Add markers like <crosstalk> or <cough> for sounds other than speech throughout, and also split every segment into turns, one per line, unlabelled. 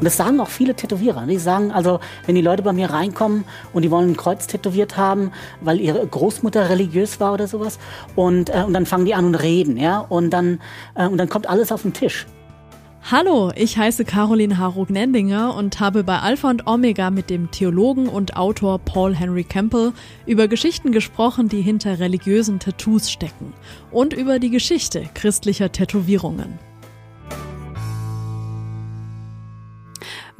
Und das sagen auch viele Tätowierer. Die sagen also, wenn die Leute bei mir reinkommen und die wollen ein Kreuz tätowiert haben, weil ihre Großmutter religiös war oder sowas, und, äh, und dann fangen die an und reden, ja, und dann, äh, und dann kommt alles auf den Tisch.
Hallo, ich heiße Caroline Harug-Nendinger und habe bei Alpha und Omega mit dem Theologen und Autor Paul Henry Campbell über Geschichten gesprochen, die hinter religiösen Tattoos stecken und über die Geschichte christlicher Tätowierungen.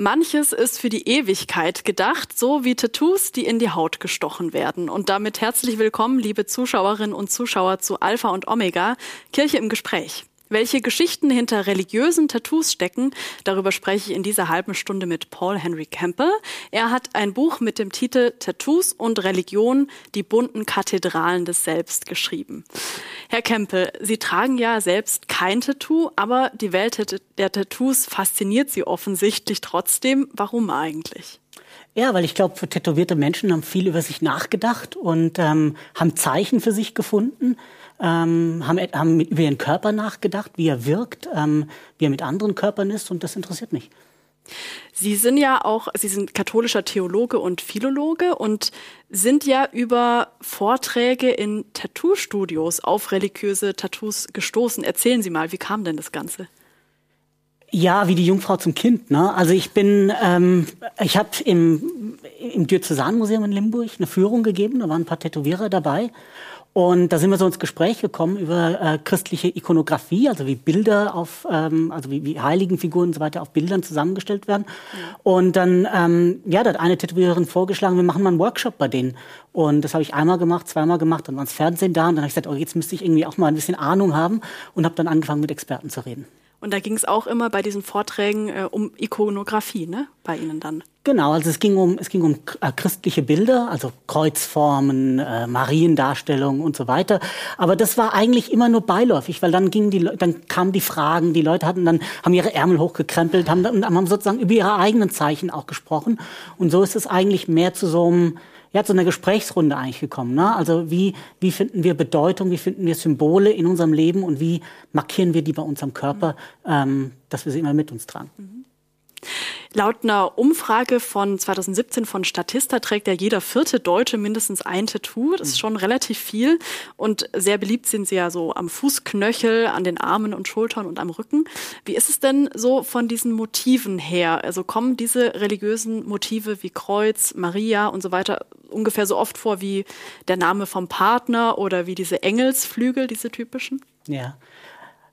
Manches ist für die Ewigkeit gedacht, so wie Tattoos, die in die Haut gestochen werden. Und damit herzlich willkommen, liebe Zuschauerinnen und Zuschauer zu Alpha und Omega, Kirche im Gespräch. Welche Geschichten hinter religiösen Tattoos stecken, darüber spreche ich in dieser halben Stunde mit Paul Henry Campbell. Er hat ein Buch mit dem Titel Tattoos und Religion, die bunten Kathedralen des Selbst geschrieben. Herr Campbell, Sie tragen ja selbst kein Tattoo, aber die Welt der Tattoos fasziniert Sie offensichtlich trotzdem. Warum eigentlich?
Ja, weil ich glaube, tätowierte Menschen haben viel über sich nachgedacht und ähm, haben Zeichen für sich gefunden ähm, haben, haben über ihren Körper nachgedacht, wie er wirkt, ähm, wie er mit anderen Körpern ist und das interessiert mich.
Sie sind ja auch, Sie sind katholischer Theologe und Philologe und sind ja über Vorträge in Tattoo-Studios auf religiöse Tattoos gestoßen. Erzählen Sie mal, wie kam denn das Ganze?
Ja, wie die Jungfrau zum Kind. Ne? Also ich bin, ähm, ich habe im, im Diözesanmuseum in Limburg eine Führung gegeben, da waren ein paar Tätowierer dabei und da sind wir so ins Gespräch gekommen über äh, christliche Ikonografie, also wie Bilder auf, ähm, also wie, wie Heiligenfiguren und so weiter auf Bildern zusammengestellt werden. Und dann, ähm, ja, da hat eine Tätowiererin vorgeschlagen, wir machen mal einen Workshop bei denen. Und das habe ich einmal gemacht, zweimal gemacht, dann war das Fernsehen da und dann habe ich gesagt, oh, jetzt müsste ich irgendwie auch mal ein bisschen Ahnung haben und habe dann angefangen mit Experten zu reden.
Und da ging es auch immer bei diesen Vorträgen äh, um Ikonografie, ne? Bei Ihnen dann.
Genau, also es ging um es ging um äh, christliche Bilder, also Kreuzformen, äh, Mariendarstellungen und so weiter. Aber das war eigentlich immer nur beiläufig, weil dann gingen die dann kamen die Fragen, die Leute hatten dann haben ihre Ärmel hochgekrempelt, haben, haben sozusagen über ihre eigenen Zeichen auch gesprochen. Und so ist es eigentlich mehr zu so einem ja, zu einer Gesprächsrunde eigentlich gekommen. Ne? Also wie, wie finden wir Bedeutung, wie finden wir Symbole in unserem Leben und wie markieren wir die bei unserem Körper, ähm, dass wir sie immer mit uns tragen. Mhm.
Laut einer Umfrage von 2017 von Statista trägt ja jeder vierte Deutsche mindestens ein Tattoo. Das ist schon relativ viel. Und sehr beliebt sind sie ja so am Fußknöchel, an den Armen und Schultern und am Rücken. Wie ist es denn so von diesen Motiven her? Also kommen diese religiösen Motive wie Kreuz, Maria und so weiter ungefähr so oft vor wie der Name vom Partner oder wie diese Engelsflügel, diese typischen?
Ja.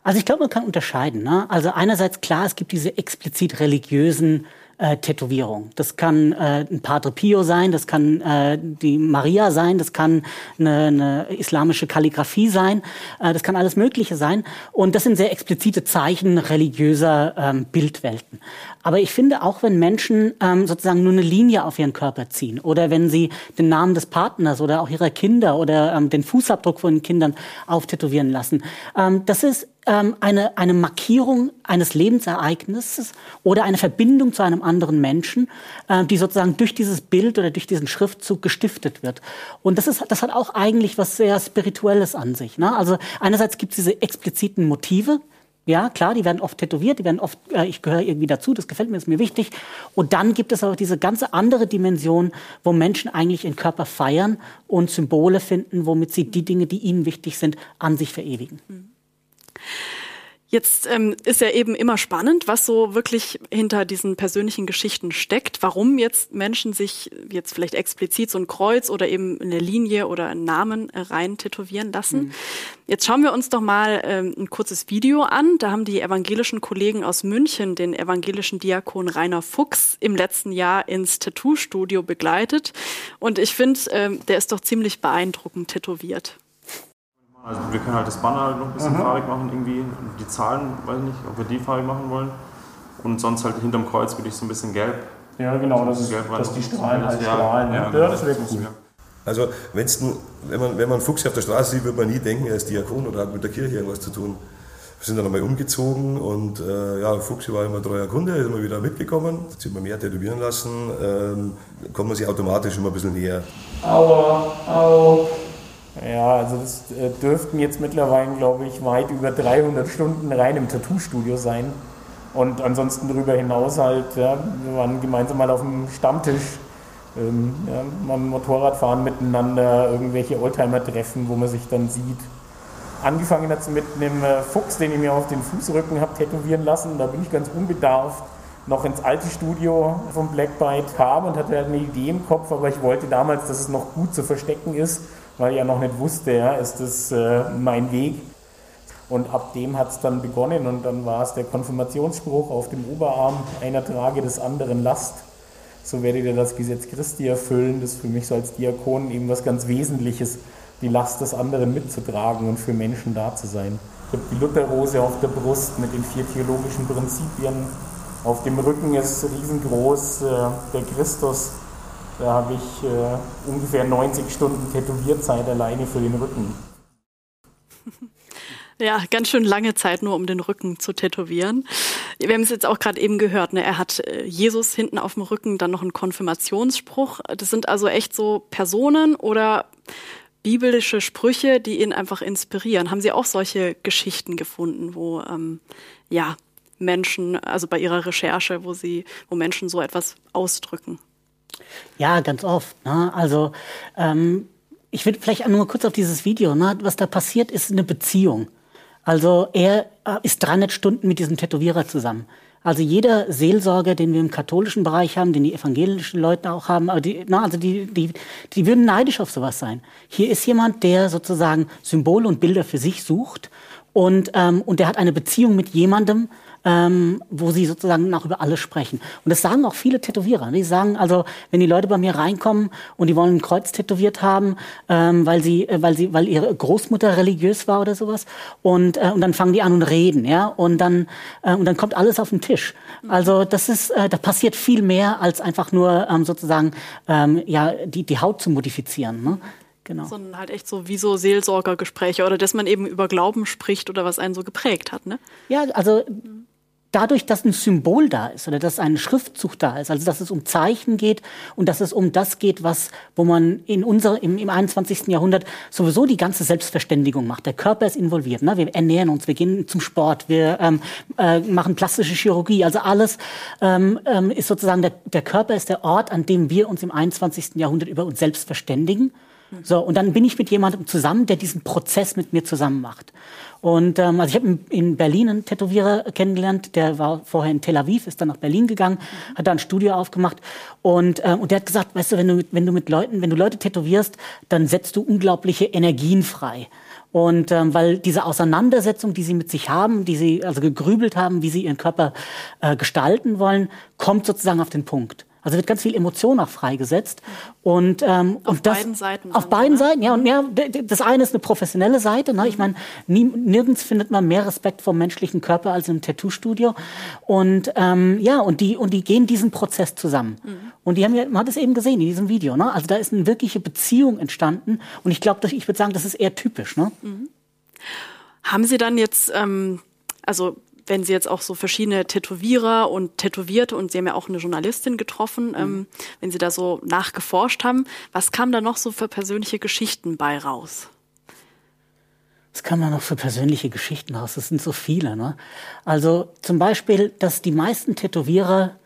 Also ich glaube, man kann unterscheiden. Ne? Also einerseits klar, es gibt diese explizit religiösen äh, Tätowierung. Das kann äh, ein Padre Pio sein, das kann äh, die Maria sein, das kann eine, eine islamische Kalligrafie sein, äh, das kann alles Mögliche sein. Und das sind sehr explizite Zeichen religiöser ähm, Bildwelten. Aber ich finde auch, wenn Menschen ähm, sozusagen nur eine Linie auf ihren Körper ziehen oder wenn sie den Namen des Partners oder auch ihrer Kinder oder ähm, den Fußabdruck von den Kindern auftätowieren lassen, ähm, das ist ähm, eine, eine Markierung eines Lebensereignisses oder eine Verbindung zu einem anderen Menschen, äh, die sozusagen durch dieses Bild oder durch diesen Schriftzug gestiftet wird. Und das, ist, das hat auch eigentlich was sehr Spirituelles an sich. Ne? Also einerseits gibt es diese expliziten Motive, ja, klar, die werden oft tätowiert, die werden oft, äh, ich gehöre irgendwie dazu, das gefällt mir, ist mir wichtig. Und dann gibt es aber diese ganze andere Dimension, wo Menschen eigentlich ihren Körper feiern und Symbole finden, womit sie die Dinge, die ihnen wichtig sind, an sich verewigen. Mhm.
Jetzt ähm, ist ja eben immer spannend, was so wirklich hinter diesen persönlichen Geschichten steckt, warum jetzt Menschen sich jetzt vielleicht explizit so ein Kreuz oder eben eine Linie oder einen Namen äh, rein tätowieren lassen. Mhm. Jetzt schauen wir uns doch mal ähm, ein kurzes Video an. Da haben die evangelischen Kollegen aus München den evangelischen Diakon Rainer Fuchs im letzten Jahr ins Tattoo-Studio begleitet. Und ich finde, ähm, der ist doch ziemlich beeindruckend tätowiert.
Also wir können halt das Banner noch ein bisschen mhm. farbig machen, irgendwie. Die Zahlen, weiß ich nicht, ob wir die farbig machen wollen. Und sonst halt hinterm Kreuz würde ich so ein bisschen gelb.
Ja, genau, das ist, gelb dass die Strahlen halt strahlen. Ja, ja, das wäre cool.
Also wenn's, wenn, man, wenn man Fuchs auf der Straße sieht, würde man nie denken, er ist Diakon oder hat mit der Kirche irgendwas zu tun. Wir sind dann einmal umgezogen und äh, ja, Fuchs war immer treuer Kunde, ist immer wieder mitgekommen. Jetzt sind wir mehr tätowieren lassen, ähm, kommt man sich automatisch immer ein bisschen näher.
Aua, au. Ja, also das äh, dürften jetzt mittlerweile, glaube ich, weit über 300 Stunden rein im Tattoo-Studio sein. Und ansonsten darüber hinaus halt, ja, wir waren gemeinsam mal auf dem Stammtisch, ähm, ja, mal Motorradfahren miteinander, irgendwelche Oldtimer-Treffen, wo man sich dann sieht. Angefangen hat es mit einem äh, Fuchs, den ich mir auf den Fußrücken habe tätowieren lassen. Da bin ich ganz unbedarft noch ins alte Studio von Blackbite kam und hatte eine Idee im Kopf, aber ich wollte damals, dass es noch gut zu verstecken ist, weil ich ja noch nicht wusste, ja, ist das äh, mein Weg. Und ab dem hat es dann begonnen und dann war es der Konfirmationsspruch auf dem Oberarm, einer trage des anderen Last. So werdet ihr das Gesetz Christi erfüllen. Das ist für mich so als Diakon eben was ganz Wesentliches, die Last des anderen mitzutragen und für Menschen da zu sein. Ich habe die Lutherrose auf der Brust mit den vier theologischen Prinzipien. Auf dem Rücken ist riesengroß äh, der Christus. Da habe ich äh, ungefähr 90 Stunden Tätowierzeit alleine für den Rücken. <laughs>
Ja, ganz schön lange Zeit nur, um den Rücken zu tätowieren. Wir haben es jetzt auch gerade eben gehört, ne? er hat äh, Jesus hinten auf dem Rücken, dann noch einen Konfirmationsspruch. Das sind also echt so Personen oder biblische Sprüche, die ihn einfach inspirieren. Haben Sie auch solche Geschichten gefunden, wo ähm, ja Menschen, also bei Ihrer Recherche, wo Sie, wo Menschen so etwas ausdrücken?
Ja, ganz oft. Ne? Also ähm, ich will vielleicht nur kurz auf dieses Video. Ne? Was da passiert, ist eine Beziehung. Also er äh, ist 300 Stunden mit diesem Tätowierer zusammen. Also jeder Seelsorger, den wir im katholischen Bereich haben, den die evangelischen Leute auch haben, aber die, na, also die, die, die würden neidisch auf sowas sein. Hier ist jemand, der sozusagen Symbole und Bilder für sich sucht und, ähm, und der hat eine Beziehung mit jemandem, ähm, wo sie sozusagen auch über alles sprechen. Und das sagen auch viele Tätowierer. Die sagen also, wenn die Leute bei mir reinkommen und die wollen ein Kreuz tätowiert haben, ähm, weil sie, äh, weil sie, weil ihre Großmutter religiös war oder sowas, und äh, und dann fangen die an und reden, ja, und dann äh, und dann kommt alles auf den Tisch. Also das ist, äh, da passiert viel mehr als einfach nur ähm, sozusagen ähm, ja die die Haut zu modifizieren. Ne?
Genau. Sondern halt echt so wie so Seelsorgergespräche oder dass man eben über Glauben spricht oder was einen so geprägt hat, ne?
Ja, also dadurch, dass ein Symbol da ist oder dass ein Schriftzug da ist, also dass es um Zeichen geht und dass es um das geht, was, wo man in unser, im, im 21. Jahrhundert sowieso die ganze Selbstverständigung macht. Der Körper ist involviert. Ne? Wir ernähren uns, wir gehen zum Sport, wir ähm, äh, machen plastische Chirurgie. Also alles ähm, ähm, ist sozusagen, der, der Körper ist der Ort, an dem wir uns im 21. Jahrhundert über uns selbst verständigen. So, und dann bin ich mit jemandem zusammen, der diesen Prozess mit mir zusammen macht. Und ähm, also ich habe in Berlin einen Tätowierer kennengelernt, der war vorher in Tel Aviv, ist dann nach Berlin gegangen, hat da ein Studio aufgemacht und, ähm, und der hat gesagt, weißt du, wenn du, wenn du mit Leuten, wenn du Leute tätowierst, dann setzt du unglaubliche Energien frei. Und ähm, weil diese Auseinandersetzung, die sie mit sich haben, die sie also gegrübelt haben, wie sie ihren Körper äh, gestalten wollen, kommt sozusagen auf den Punkt. Also wird ganz viel Emotion auch freigesetzt. Und, ähm,
auf
und das,
beiden Seiten.
Auf beiden oder? Seiten, ja. Und ja, das eine ist eine professionelle Seite. Ne? Ich meine, nirgends findet man mehr Respekt vom menschlichen Körper als im Tattoo-Studio. Und ähm, ja, und die, und die gehen diesen Prozess zusammen. Mhm. Und die haben ja, man hat es eben gesehen in diesem Video. Ne? Also da ist eine wirkliche Beziehung entstanden. Und ich glaube, ich würde sagen, das ist eher typisch. Ne? Mhm.
Haben Sie dann jetzt, ähm, also wenn Sie jetzt auch so verschiedene Tätowierer und Tätowierte und Sie haben ja auch eine Journalistin getroffen, mhm. ähm, wenn Sie da so nachgeforscht haben, was kam da noch so für persönliche Geschichten bei raus?
Was kam da noch für persönliche Geschichten raus? Das sind so viele. Ne? Also zum Beispiel, dass die meisten Tätowierer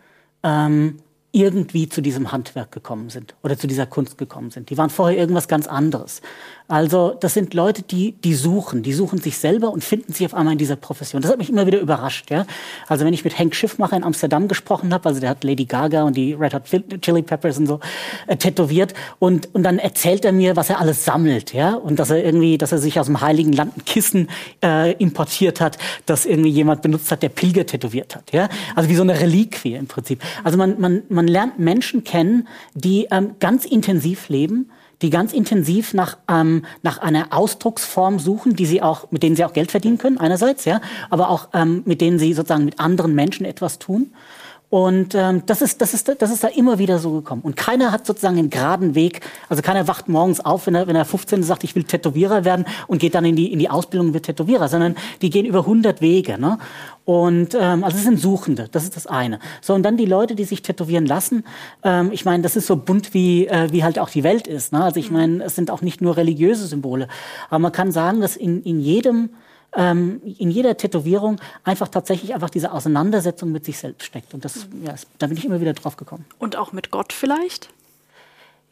ähm, irgendwie zu diesem Handwerk gekommen sind oder zu dieser Kunst gekommen sind. Die waren vorher irgendwas ganz anderes. Also das sind Leute, die, die suchen, die suchen sich selber und finden sich auf einmal in dieser Profession. Das hat mich immer wieder überrascht. Ja? Also wenn ich mit Hank Schiffmacher in Amsterdam gesprochen habe, also der hat Lady Gaga und die Red Hot Chili Peppers und so äh, tätowiert und, und dann erzählt er mir, was er alles sammelt. Ja? Und dass er irgendwie, dass er sich aus dem Heiligen Land ein Kissen äh, importiert hat, das irgendwie jemand benutzt hat, der Pilger tätowiert hat. Ja? Also wie so eine Reliquie im Prinzip. Also man, man, man lernt Menschen kennen, die ähm, ganz intensiv leben, die ganz intensiv nach, ähm, nach einer Ausdrucksform suchen, die sie auch, mit denen sie auch Geld verdienen können, einerseits, ja, aber auch ähm, mit denen sie sozusagen mit anderen Menschen etwas tun. Und ähm, das, ist, das, ist, das ist da immer wieder so gekommen. Und keiner hat sozusagen einen geraden Weg. Also keiner wacht morgens auf, wenn er, wenn er 15 sagt, ich will Tätowierer werden und geht dann in die, in die Ausbildung und wird Tätowierer, sondern die gehen über 100 Wege. Ne? Und ähm, also es sind Suchende, das ist das eine. So und dann die Leute, die sich tätowieren lassen. Ähm, ich meine, das ist so bunt wie äh, wie halt auch die Welt ist. Ne? Also ich meine, es sind auch nicht nur religiöse Symbole, aber man kann sagen, dass in in jedem ähm, in jeder Tätowierung einfach tatsächlich einfach diese Auseinandersetzung mit sich selbst steckt. Und das, ja, da bin ich immer wieder drauf gekommen.
Und auch mit Gott vielleicht?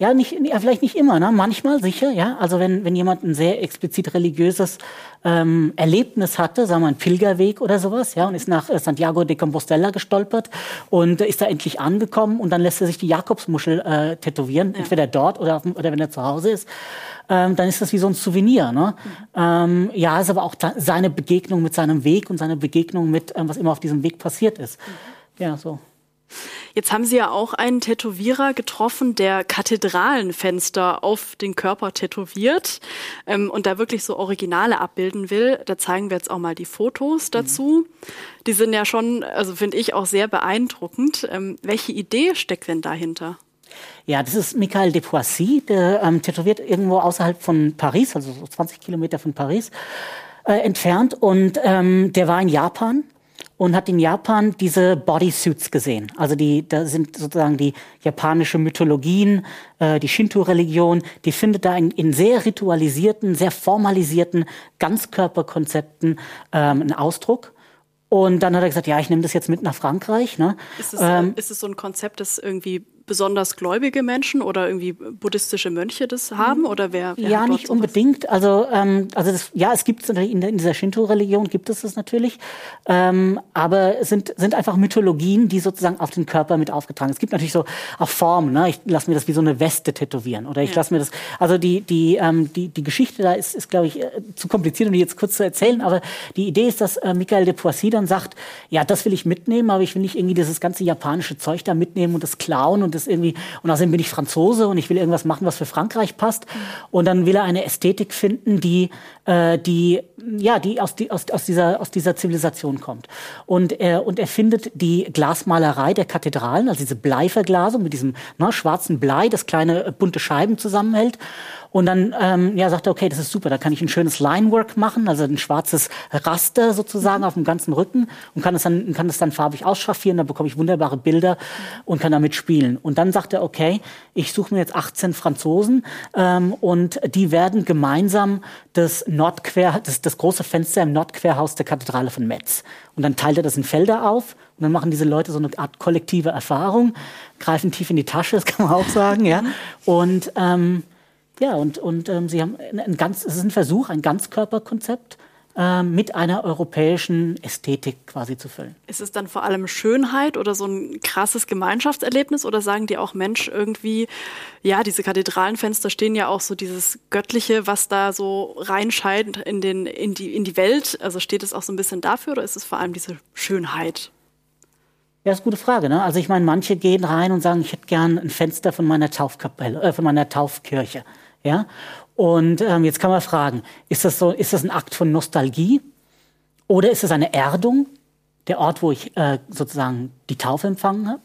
Ja, nicht, ja, vielleicht nicht immer, ne? manchmal sicher, ja. Also wenn, wenn jemand ein sehr explizit religiöses ähm, Erlebnis hatte, sagen wir ein Pilgerweg oder sowas, ja, und ist nach äh, Santiago de Compostela gestolpert und äh, ist da endlich angekommen und dann lässt er sich die Jakobsmuschel äh, tätowieren, ja. entweder dort oder, auf, oder wenn er zu Hause ist, ähm, dann ist das wie so ein Souvenir. Ne? Mhm. Ähm, ja, ist aber auch seine Begegnung mit seinem Weg und seine Begegnung mit, ähm, was immer auf diesem Weg passiert ist. Mhm. Ja, so.
Jetzt haben Sie ja auch einen Tätowierer getroffen, der Kathedralenfenster auf den Körper tätowiert ähm, und da wirklich so Originale abbilden will. Da zeigen wir jetzt auch mal die Fotos dazu. Mhm. Die sind ja schon, also finde ich auch sehr beeindruckend. Ähm, welche Idee steckt denn dahinter?
Ja, das ist Michael de Poissy, der ähm, tätowiert irgendwo außerhalb von Paris, also so 20 Kilometer von Paris äh, entfernt. Und ähm, der war in Japan und hat in Japan diese Bodysuits gesehen. Also die, da sind sozusagen die japanische Mythologien, äh, die Shinto-Religion, die findet da in, in sehr ritualisierten, sehr formalisierten Ganzkörperkonzepten ähm, einen Ausdruck. Und dann hat er gesagt, ja, ich nehme das jetzt mit nach Frankreich. Ne?
Ist es, ähm, ist es so ein Konzept, das irgendwie besonders gläubige Menschen oder irgendwie buddhistische Mönche das haben oder wer? wer
ja, nicht sowas? unbedingt. Also also das, ja, es gibt es in, in dieser Shinto-Religion gibt es das natürlich, ähm, aber es sind sind einfach Mythologien, die sozusagen auf den Körper mit aufgetragen. Es gibt natürlich so auch Formen. Ne? Ich lasse mir das wie so eine Weste tätowieren oder ich ja. lasse mir das. Also die die ähm, die die Geschichte da ist ist glaube ich äh, zu kompliziert, um die jetzt kurz zu erzählen. Aber die Idee ist, dass äh, Michael de Poissy dann sagt, ja, das will ich mitnehmen, aber ich will nicht irgendwie dieses ganze japanische Zeug da mitnehmen und das klauen und das irgendwie, und außerdem bin ich Franzose und ich will irgendwas machen, was für Frankreich passt. Und dann will er eine Ästhetik finden, die, äh, die, ja, die aus, die, aus, aus, dieser, aus dieser Zivilisation kommt. Und er, und er findet die Glasmalerei der Kathedralen, also diese Bleiverglasung mit diesem ne, schwarzen Blei, das kleine äh, bunte Scheiben zusammenhält. Und dann ähm, ja, sagt er, okay, das ist super, da kann ich ein schönes Linework machen, also ein schwarzes Raster sozusagen auf dem ganzen Rücken und kann es dann, kann es dann farbig ausschaffieren, da bekomme ich wunderbare Bilder und kann damit spielen. Und dann sagt er, okay, ich suche mir jetzt 18 Franzosen ähm, und die werden gemeinsam das Nordquer, das, das große Fenster im Nordquerhaus der Kathedrale von Metz. Und dann teilt er das in Felder auf und dann machen diese Leute so eine Art kollektive Erfahrung, greifen tief in die Tasche, das kann man auch sagen, ja. Und ähm, ja, und, und ähm, sie haben ein ganz, es ist ein Versuch, ein Ganzkörperkonzept äh, mit einer europäischen Ästhetik quasi zu füllen.
Ist es dann vor allem Schönheit oder so ein krasses Gemeinschaftserlebnis oder sagen die auch Mensch irgendwie, ja, diese Kathedralenfenster stehen ja auch so dieses Göttliche, was da so reinscheint in, den, in, die, in die Welt. Also steht es auch so ein bisschen dafür oder ist es vor allem diese Schönheit?
Ja, ist eine gute Frage. Ne? Also ich meine, manche gehen rein und sagen, ich hätte gern ein Fenster von meiner Taufkapelle, äh, von meiner Taufkirche. Ja? Und ähm, jetzt kann man fragen, ist das, so, ist das ein Akt von Nostalgie oder ist es eine Erdung? Der Ort, wo ich äh, sozusagen die Taufe empfangen habe.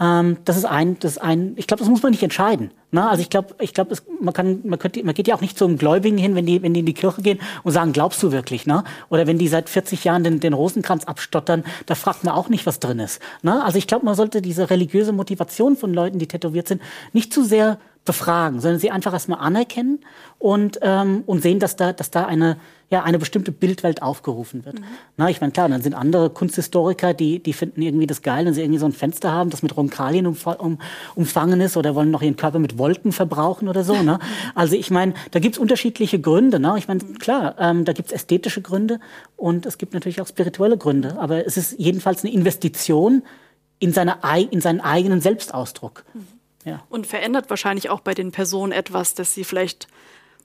Ähm, das ist ein, das ist ein. Ich glaube, das muss man nicht entscheiden. Ne? Also ich glaube, ich glaube, man kann, man könnte, man geht ja auch nicht zum Gläubigen hin, wenn die, wenn die in die Kirche gehen und sagen, glaubst du wirklich? Ne? Oder wenn die seit 40 Jahren den, den Rosenkranz abstottern, da fragt man auch nicht, was drin ist. Ne? Also ich glaube, man sollte diese religiöse Motivation von Leuten, die tätowiert sind, nicht zu sehr befragen, sondern sie einfach erstmal anerkennen und, ähm, und sehen, dass da, dass da eine, ja, eine bestimmte Bildwelt aufgerufen wird. Mhm. Na, ich meine, klar, dann sind andere Kunsthistoriker, die, die finden irgendwie das geil, wenn sie irgendwie so ein Fenster haben, das mit Ronkalien um, um, umfangen ist oder wollen noch ihren Körper mit Wolken verbrauchen oder so. Ne? <laughs> Also ich meine, da gibt's unterschiedliche Gründe. Ne? Ich meine, klar, ähm, da gibt's ästhetische Gründe und es gibt natürlich auch spirituelle Gründe. Aber es ist jedenfalls eine Investition in, seine, in seinen eigenen Selbstausdruck. Mhm.
Ja. Und verändert wahrscheinlich auch bei den Personen etwas, dass sie vielleicht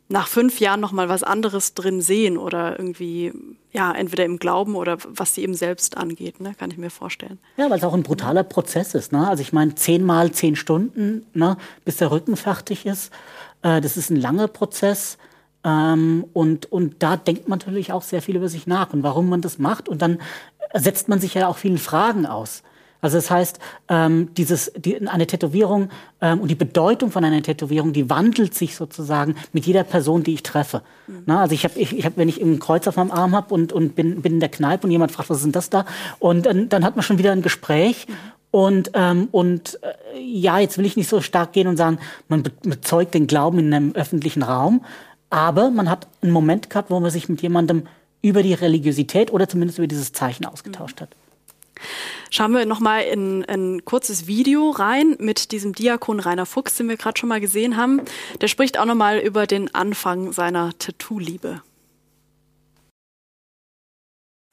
nach fünf Jahren noch mal was anderes drin sehen oder irgendwie ja entweder im Glauben oder was sie eben selbst angeht, ne, kann ich mir vorstellen.
Ja, weil es auch ein brutaler Prozess ist. Ne? Also ich meine zehnmal zehn Stunden, ne, bis der Rücken fertig ist. Äh, das ist ein langer Prozess. Ähm, und, und da denkt man natürlich auch sehr viel über sich nach und warum man das macht. Und dann setzt man sich ja auch vielen Fragen aus. Also das heißt, ähm, dieses, die, eine Tätowierung ähm, und die Bedeutung von einer Tätowierung, die wandelt sich sozusagen mit jeder Person, die ich treffe. Mhm. Na, also ich habe, ich, ich hab, wenn ich ein Kreuz auf meinem Arm habe und, und bin, bin in der Kneipe und jemand fragt, was ist denn das da? Und dann, dann hat man schon wieder ein Gespräch. Mhm. Und, ähm, und äh, ja, jetzt will ich nicht so stark gehen und sagen, man bezeugt den Glauben in einem öffentlichen Raum, aber man hat einen Moment gehabt, wo man sich mit jemandem über die Religiosität oder zumindest über dieses Zeichen ausgetauscht hat.
Schauen wir nochmal in ein kurzes Video rein mit diesem Diakon Rainer Fuchs, den wir gerade schon mal gesehen haben. Der spricht auch nochmal über den Anfang seiner Tattoo-Liebe.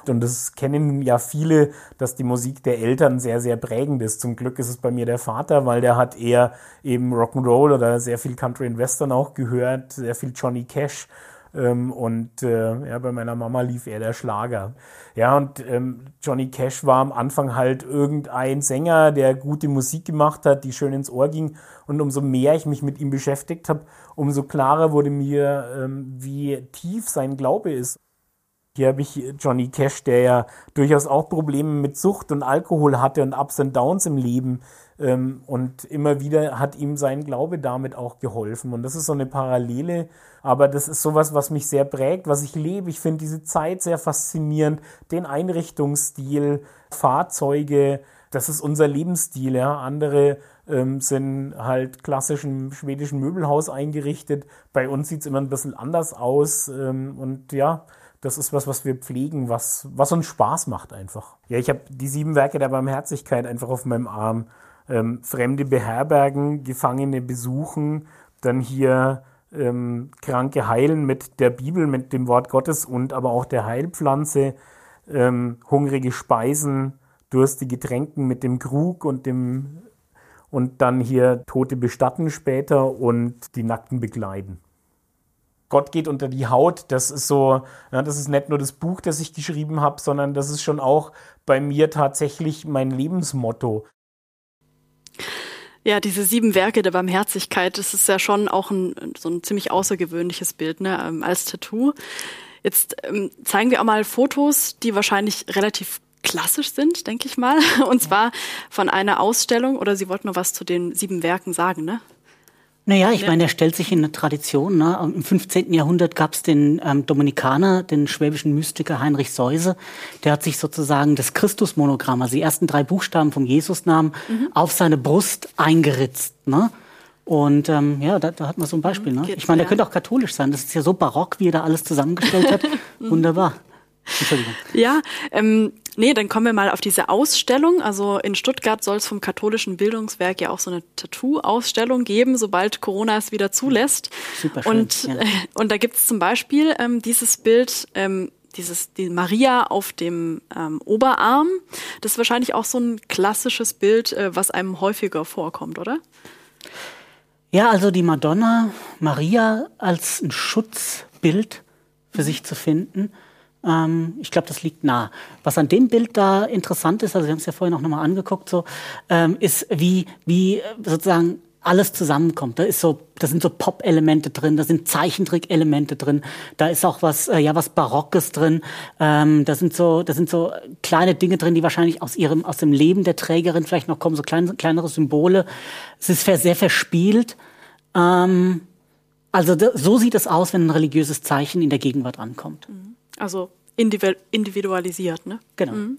Und das kennen ja viele, dass die Musik der Eltern sehr, sehr prägend ist. Zum Glück ist es bei mir der Vater, weil der hat eher eben Rock'n'Roll oder sehr viel Country and Western auch gehört, sehr viel Johnny Cash. Ähm, und äh, ja, bei meiner Mama lief eher der Schlager. Ja, und ähm, Johnny Cash war am Anfang halt irgendein Sänger, der gute Musik gemacht hat, die schön ins Ohr ging. Und umso mehr ich mich mit ihm beschäftigt habe, umso klarer wurde mir, ähm, wie tief sein Glaube ist. Hier habe ich Johnny Cash, der ja durchaus auch Probleme mit Sucht und Alkohol hatte und Ups und Downs im Leben. Ähm, und immer wieder hat ihm sein Glaube damit auch geholfen. Und das ist so eine Parallele, aber das ist sowas, was mich sehr prägt, was ich lebe. Ich finde diese Zeit sehr faszinierend, den Einrichtungsstil, Fahrzeuge, das ist unser Lebensstil. Ja. Andere ähm, sind halt klassisch im schwedischen Möbelhaus eingerichtet. Bei uns sieht es immer ein bisschen anders aus. Ähm, und ja, das ist was, was wir pflegen, was, was uns Spaß macht einfach. Ja, ich habe die sieben Werke der Barmherzigkeit einfach auf meinem Arm. Ähm, Fremde beherbergen, Gefangene besuchen, dann hier ähm, Kranke heilen mit der Bibel, mit dem Wort Gottes und aber auch der Heilpflanze, ähm, hungrige Speisen, durstige Tränken mit dem Krug und dem und dann hier Tote bestatten später und die Nackten begleiten. Gott geht unter die Haut, das ist so, ja, das ist nicht nur das Buch, das ich geschrieben habe, sondern das ist schon auch bei mir tatsächlich mein Lebensmotto.
Ja, diese sieben Werke der Barmherzigkeit, das ist ja schon auch ein, so ein ziemlich außergewöhnliches Bild ne, ähm, als Tattoo. Jetzt ähm, zeigen wir auch mal Fotos, die wahrscheinlich relativ klassisch sind, denke ich mal. <laughs> Und zwar von einer Ausstellung, oder Sie wollten noch was zu den sieben Werken sagen, ne?
Naja, ich ja. meine, er stellt sich in eine Tradition. Ne? Im 15. Jahrhundert gab es den ähm, Dominikaner, den schwäbischen Mystiker Heinrich Seuse. Der hat sich sozusagen das Christusmonogramm, also die ersten drei Buchstaben vom Jesusnamen, mhm. auf seine Brust eingeritzt. Ne? Und ähm, ja, da, da hat man so ein Beispiel. Ne? Ich meine, der könnte auch katholisch sein. Das ist ja so barock, wie er da alles zusammengestellt hat. <laughs> Wunderbar.
Entschuldigung. Ja, ähm, nee, dann kommen wir mal auf diese Ausstellung. Also in Stuttgart soll es vom katholischen Bildungswerk ja auch so eine Tattoo-Ausstellung geben, sobald Corona es wieder zulässt. Super schön, und, ja. <laughs> und da gibt es zum Beispiel ähm, dieses Bild, ähm, dieses, die Maria auf dem ähm, Oberarm. Das ist wahrscheinlich auch so ein klassisches Bild, äh, was einem häufiger vorkommt, oder?
Ja, also die Madonna Maria als ein Schutzbild für sich zu finden ähm, ich glaube, das liegt nah. Was an dem Bild da interessant ist, also wir haben es ja vorhin auch nochmal angeguckt, so, ähm, ist wie, wie sozusagen alles zusammenkommt. Da ist so, da sind so Pop-Elemente drin, da sind Zeichentrick-Elemente drin, da ist auch was, äh, ja, was Barockes drin. Ähm, da sind so, da sind so kleine Dinge drin, die wahrscheinlich aus ihrem, aus dem Leben der Trägerin vielleicht noch kommen, so kleine, kleinere Symbole. Es ist sehr verspielt. Ähm, also so sieht es aus, wenn ein religiöses Zeichen in der Gegenwart ankommt.
Mhm. Also individualisiert, ne?
Genau. Mhm.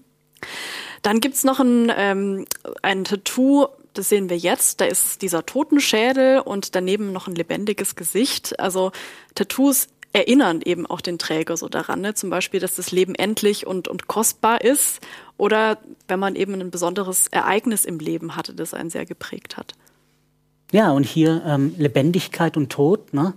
Dann gibt's noch ein, ähm, ein Tattoo, das sehen wir jetzt. Da ist dieser Totenschädel und daneben noch ein lebendiges Gesicht. Also Tattoos erinnern eben auch den Träger so daran. Ne? Zum Beispiel, dass das Leben endlich und, und kostbar ist. Oder wenn man eben ein besonderes Ereignis im Leben hatte, das einen sehr geprägt hat.
Ja, und hier ähm, Lebendigkeit und Tod. Ne?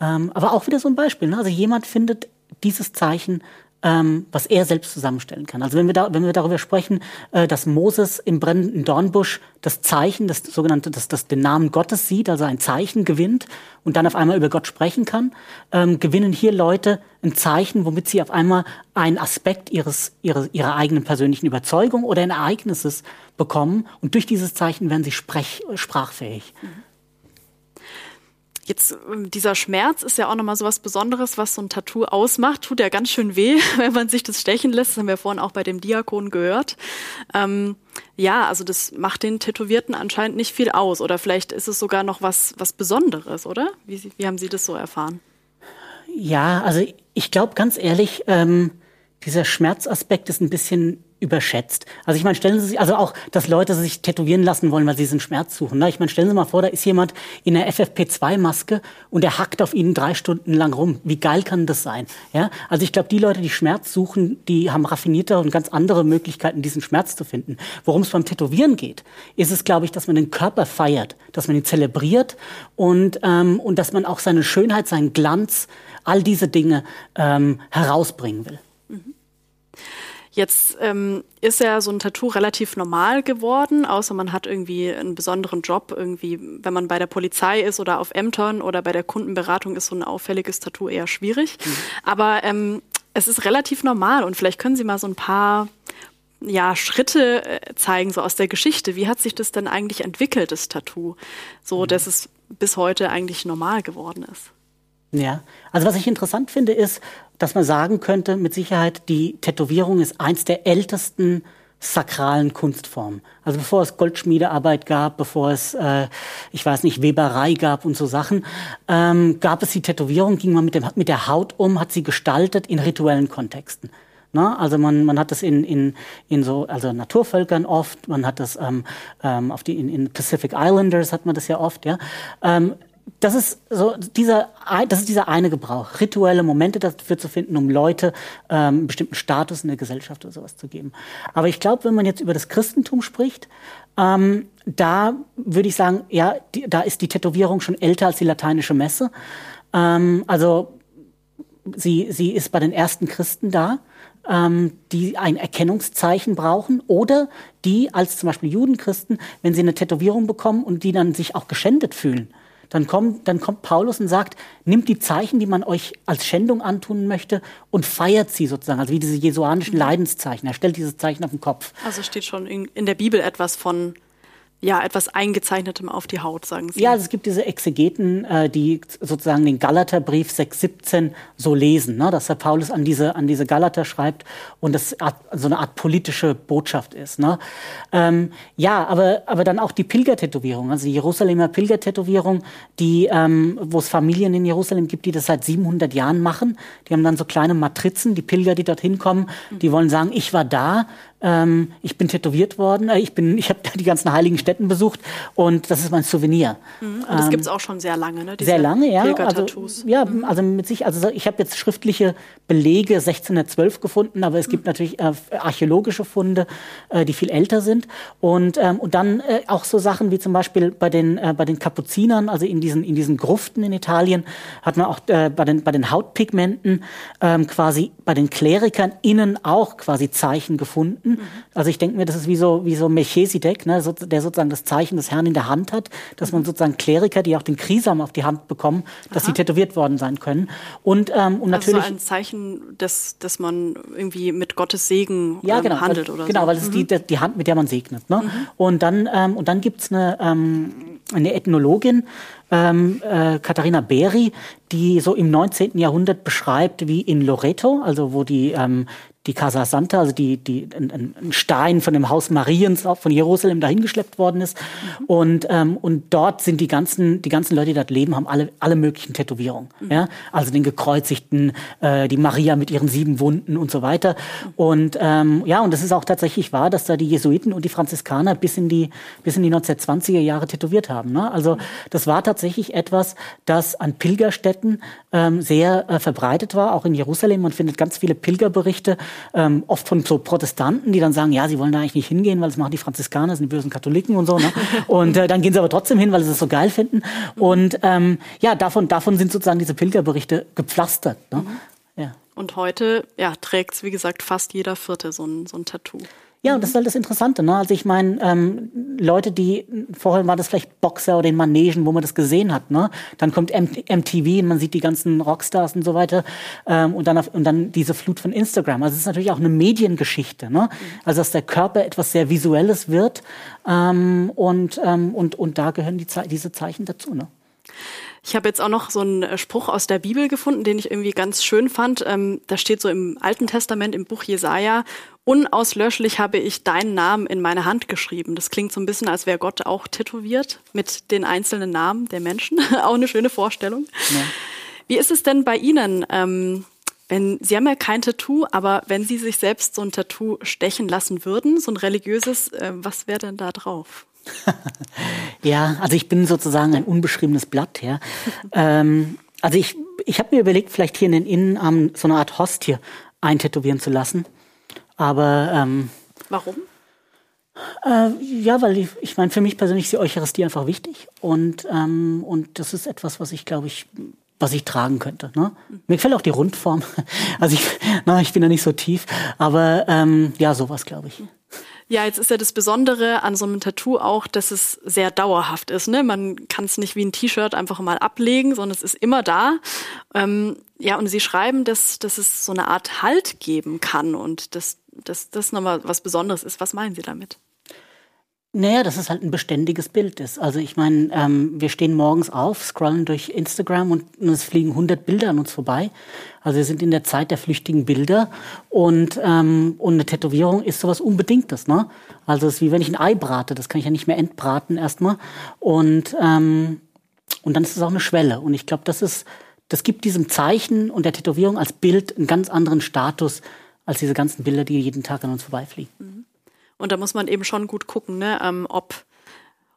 Ähm, aber auch wieder so ein Beispiel. Ne? Also jemand findet dieses Zeichen, ähm, was er selbst zusammenstellen kann. Also wenn wir, da, wenn wir darüber sprechen, äh, dass Moses im brennenden Dornbusch das Zeichen, das sogenannte, das, das den Namen Gottes sieht, also ein Zeichen gewinnt und dann auf einmal über Gott sprechen kann, ähm, gewinnen hier Leute ein Zeichen, womit sie auf einmal einen Aspekt ihres, ihrer, ihrer eigenen persönlichen Überzeugung oder ein Ereignisses bekommen und durch dieses Zeichen werden sie sprech, sprachfähig. Mhm.
Jetzt, ähm, dieser Schmerz ist ja auch nochmal so was Besonderes, was so ein Tattoo ausmacht. Tut ja ganz schön weh, <laughs> wenn man sich das stechen lässt. Das haben wir vorhin auch bei dem Diakon gehört. Ähm, ja, also das macht den Tätowierten anscheinend nicht viel aus. Oder vielleicht ist es sogar noch was, was Besonderes, oder? Wie, wie haben Sie das so erfahren?
Ja, also ich glaube ganz ehrlich, ähm, dieser Schmerzaspekt ist ein bisschen überschätzt. Also ich meine, stellen Sie sich, also auch, dass Leute sich tätowieren lassen wollen, weil sie diesen Schmerz suchen. Ne? Ich meine, stellen Sie mal vor, da ist jemand in der FFP2-Maske und der hackt auf Ihnen drei Stunden lang rum. Wie geil kann das sein? Ja? Also ich glaube, die Leute, die Schmerz suchen, die haben raffiniertere und ganz andere Möglichkeiten, diesen Schmerz zu finden. Worum es beim Tätowieren geht, ist es, glaube ich, dass man den Körper feiert, dass man ihn zelebriert und, ähm, und dass man auch seine Schönheit, seinen Glanz, all diese Dinge ähm, herausbringen will.
Jetzt ähm, ist ja so ein Tattoo relativ normal geworden, außer man hat irgendwie einen besonderen Job, irgendwie, wenn man bei der Polizei ist oder auf Ämtern oder bei der Kundenberatung ist so ein auffälliges Tattoo eher schwierig. Mhm. Aber ähm, es ist relativ normal und vielleicht können Sie mal so ein paar ja, Schritte äh, zeigen, so aus der Geschichte. Wie hat sich das denn eigentlich entwickelt, das Tattoo? So, mhm. dass es bis heute eigentlich normal geworden ist.
Ja, also was ich interessant finde, ist, dass man sagen könnte, mit Sicherheit, die Tätowierung ist eins der ältesten sakralen Kunstformen. Also bevor es Goldschmiedearbeit gab, bevor es, äh, ich weiß nicht, Weberei gab und so Sachen, ähm, gab es die Tätowierung, ging man mit, dem, mit der Haut um, hat sie gestaltet in rituellen Kontexten. Ne? Also man, man hat das in, in, in so, also Naturvölkern oft, man hat das ähm, ähm, auf die, in, in Pacific Islanders hat man das ja oft, ja. Ähm, das ist so dieser, das ist dieser eine Gebrauch, rituelle Momente dafür zu finden, um Leute ähm, bestimmten Status in der Gesellschaft oder sowas zu geben. Aber ich glaube, wenn man jetzt über das Christentum spricht, ähm, da würde ich sagen, ja, die, da ist die Tätowierung schon älter als die lateinische Messe. Ähm, also sie, sie ist bei den ersten Christen da, ähm, die ein Erkennungszeichen brauchen oder die als zum Beispiel Judenchristen, wenn sie eine Tätowierung bekommen und die dann sich auch geschändet fühlen dann kommt, dann kommt Paulus und sagt, nimmt die Zeichen, die man euch als Schändung antun möchte und feiert sie sozusagen, also wie diese jesuanischen. Leidenszeichen. Er stellt diese Zeichen auf den Kopf.
Also steht schon in, in der Bibel etwas von ja, etwas eingezeichnetem auf die Haut, sagen Sie.
Ja, also es gibt diese Exegeten, äh, die sozusagen den Galaterbrief 6,17 so lesen, ne? dass der Paulus an diese, an diese Galater schreibt und das so eine Art politische Botschaft ist. Ne? Ähm, ja, aber, aber dann auch die Pilgertätowierung, also die Jerusalemer Pilgertätowierung, die, ähm, wo es Familien in Jerusalem gibt, die das seit 700 Jahren machen. Die haben dann so kleine Matrizen, die Pilger, die dorthin kommen, die wollen sagen, ich war da, ähm, ich bin tätowiert worden, äh, ich bin, ich habe die ganzen heiligen Städten besucht und das ist mein Souvenir.
Mhm. Und das ähm, gibt es auch schon sehr lange, ne?
Diese sehr lange, ja. Also, ja, mhm. also mit sich, also ich habe jetzt schriftliche Belege 1612 gefunden, aber es mhm. gibt natürlich äh, archäologische Funde, äh, die viel älter sind und ähm, und dann äh, auch so Sachen wie zum Beispiel bei den äh, bei den Kapuzinern, also in diesen in diesen Gruften in Italien hat man auch äh, bei den bei den Hautpigmenten ähm, quasi bei den Klerikern innen auch quasi Zeichen gefunden Ägypten. Mhm. Also ich denke mir, das ist wie so, wie so Melchisedek, ne, so, der sozusagen das Zeichen des Herrn in der Hand hat, dass man sozusagen Kleriker, die auch den Krisam auf die Hand bekommen, dass Aha. sie tätowiert worden sein können. Und, ähm, und also natürlich.
ein Zeichen, dass, dass man irgendwie mit Gottes Segen
ja,
ähm,
genau,
handelt
weil,
oder
genau, so. Genau, weil es mhm. ist die, die Hand, mit der man segnet. Ne? Mhm. Und dann, ähm, und dann gibt's eine, ähm, eine Ethnologin, ähm, äh, Katharina Beri, die so im 19. Jahrhundert beschreibt, wie in Loreto, also wo die, ähm, die Casa Santa, also die, die, ein, ein Stein von dem Haus Mariens von Jerusalem dahingeschleppt worden ist. Mhm. Und, ähm, und dort sind die ganzen, die ganzen Leute, die dort leben, haben alle, alle möglichen Tätowierungen. Mhm. Ja? Also den Gekreuzigten, äh, die Maria mit ihren sieben Wunden und so weiter. Mhm. Und ähm, ja, und das ist auch tatsächlich wahr, dass da die Jesuiten und die Franziskaner bis in die, bis in die 1920er Jahre tätowiert haben. Ne? Also mhm. das war tatsächlich etwas, das an Pilgerstätten ähm, sehr äh, verbreitet war, auch in Jerusalem. Man findet ganz viele Pilgerberichte, ähm, oft von so Protestanten, die dann sagen, ja, sie wollen da eigentlich nicht hingehen, weil das machen die Franziskaner, sind die bösen Katholiken und so. Ne? <laughs> Und äh, dann gehen sie aber trotzdem hin, weil sie es so geil finden. Und ähm, ja, davon, davon sind sozusagen diese Pilgerberichte gepflastert. Ne?
Mhm. Ja. Und heute ja, trägt es, wie gesagt, fast jeder Vierte so ein, so ein Tattoo.
Ja, und das ist halt das Interessante. Ne? Also ich meine, ähm, Leute, die vorher war das vielleicht Boxer oder in Manegen, wo man das gesehen hat. Ne? Dann kommt M MTV und man sieht die ganzen Rockstars und so weiter. Ähm, und, dann auf, und dann diese Flut von Instagram. Also es ist natürlich auch eine Mediengeschichte. Ne? Also dass der Körper etwas sehr Visuelles wird. Ähm, und, ähm, und, und da gehören die Ze diese Zeichen dazu. Ne?
Ich habe jetzt auch noch so einen äh, Spruch aus der Bibel gefunden, den ich irgendwie ganz schön fand. Ähm, da steht so im Alten Testament, im Buch Jesaja, unauslöschlich habe ich deinen Namen in meine Hand geschrieben. Das klingt so ein bisschen, als wäre Gott auch tätowiert mit den einzelnen Namen der Menschen. <laughs> auch eine schöne Vorstellung. Ja. Wie ist es denn bei Ihnen? Ähm, Wenn Sie haben ja kein Tattoo, aber wenn Sie sich selbst so ein Tattoo stechen lassen würden, so ein religiöses, äh, was wäre denn da drauf? <laughs>
ja, also ich bin sozusagen ein unbeschriebenes Blatt, ja. <laughs> ähm, also ich, ich habe mir überlegt, vielleicht hier in den Innenarm so eine Art Hostie eintätowieren zu lassen. Aber ähm,
warum?
Äh, ja, weil ich, ich meine, für mich persönlich ist die Eucharistie einfach wichtig und ähm, und das ist etwas, was ich glaube ich was ich tragen könnte. Ne? Mir gefällt auch die Rundform. <laughs> Also ich, na, ich bin da nicht so tief, aber ähm, ja, sowas glaube ich.
Ja, jetzt ist ja das Besondere an so einem Tattoo auch, dass es sehr dauerhaft ist. Ne? Man kann es nicht wie ein T-Shirt einfach mal ablegen, sondern es ist immer da. Ähm, ja, und Sie schreiben, dass, dass es so eine Art Halt geben kann und dass, dass das nochmal was Besonderes ist. Was meinen Sie damit?
Naja, dass es halt ein beständiges Bild ist. Also ich meine, ähm, wir stehen morgens auf, scrollen durch Instagram und, es fliegen 100 Bilder an uns vorbei. Also wir sind in der Zeit der flüchtigen Bilder und, ähm, und eine Tätowierung ist sowas Unbedingtes. Ne? Also es ist wie wenn ich ein Ei brate, das kann ich ja nicht mehr entbraten erstmal. Und, ähm, und dann ist es auch eine Schwelle. Und ich glaube, das ist, das gibt diesem Zeichen und der Tätowierung als Bild einen ganz anderen Status als diese ganzen Bilder, die jeden Tag an uns vorbeifliegen.
Mhm. Und da muss man eben schon gut gucken, ne, ähm, ob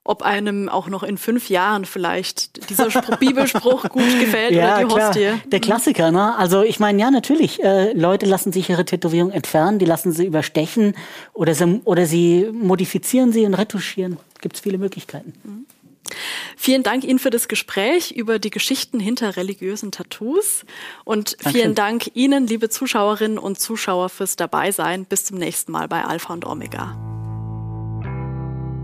ob einem auch noch in fünf Jahren vielleicht dieser Spruch, <laughs> Bibelspruch gut gefällt ja, oder die klar. Hostie.
Der Klassiker, ne? Also ich meine, ja, natürlich, äh, Leute lassen sich ihre Tätowierung entfernen, die lassen sie überstechen oder sie, oder sie modifizieren sie und retuschieren. Gibt es viele Möglichkeiten. Mhm.
Vielen Dank Ihnen für das Gespräch über die Geschichten hinter religiösen Tattoos und Dankeschön. vielen Dank Ihnen, liebe Zuschauerinnen und Zuschauer, fürs Dabeisein. Bis zum nächsten Mal bei Alpha und Omega.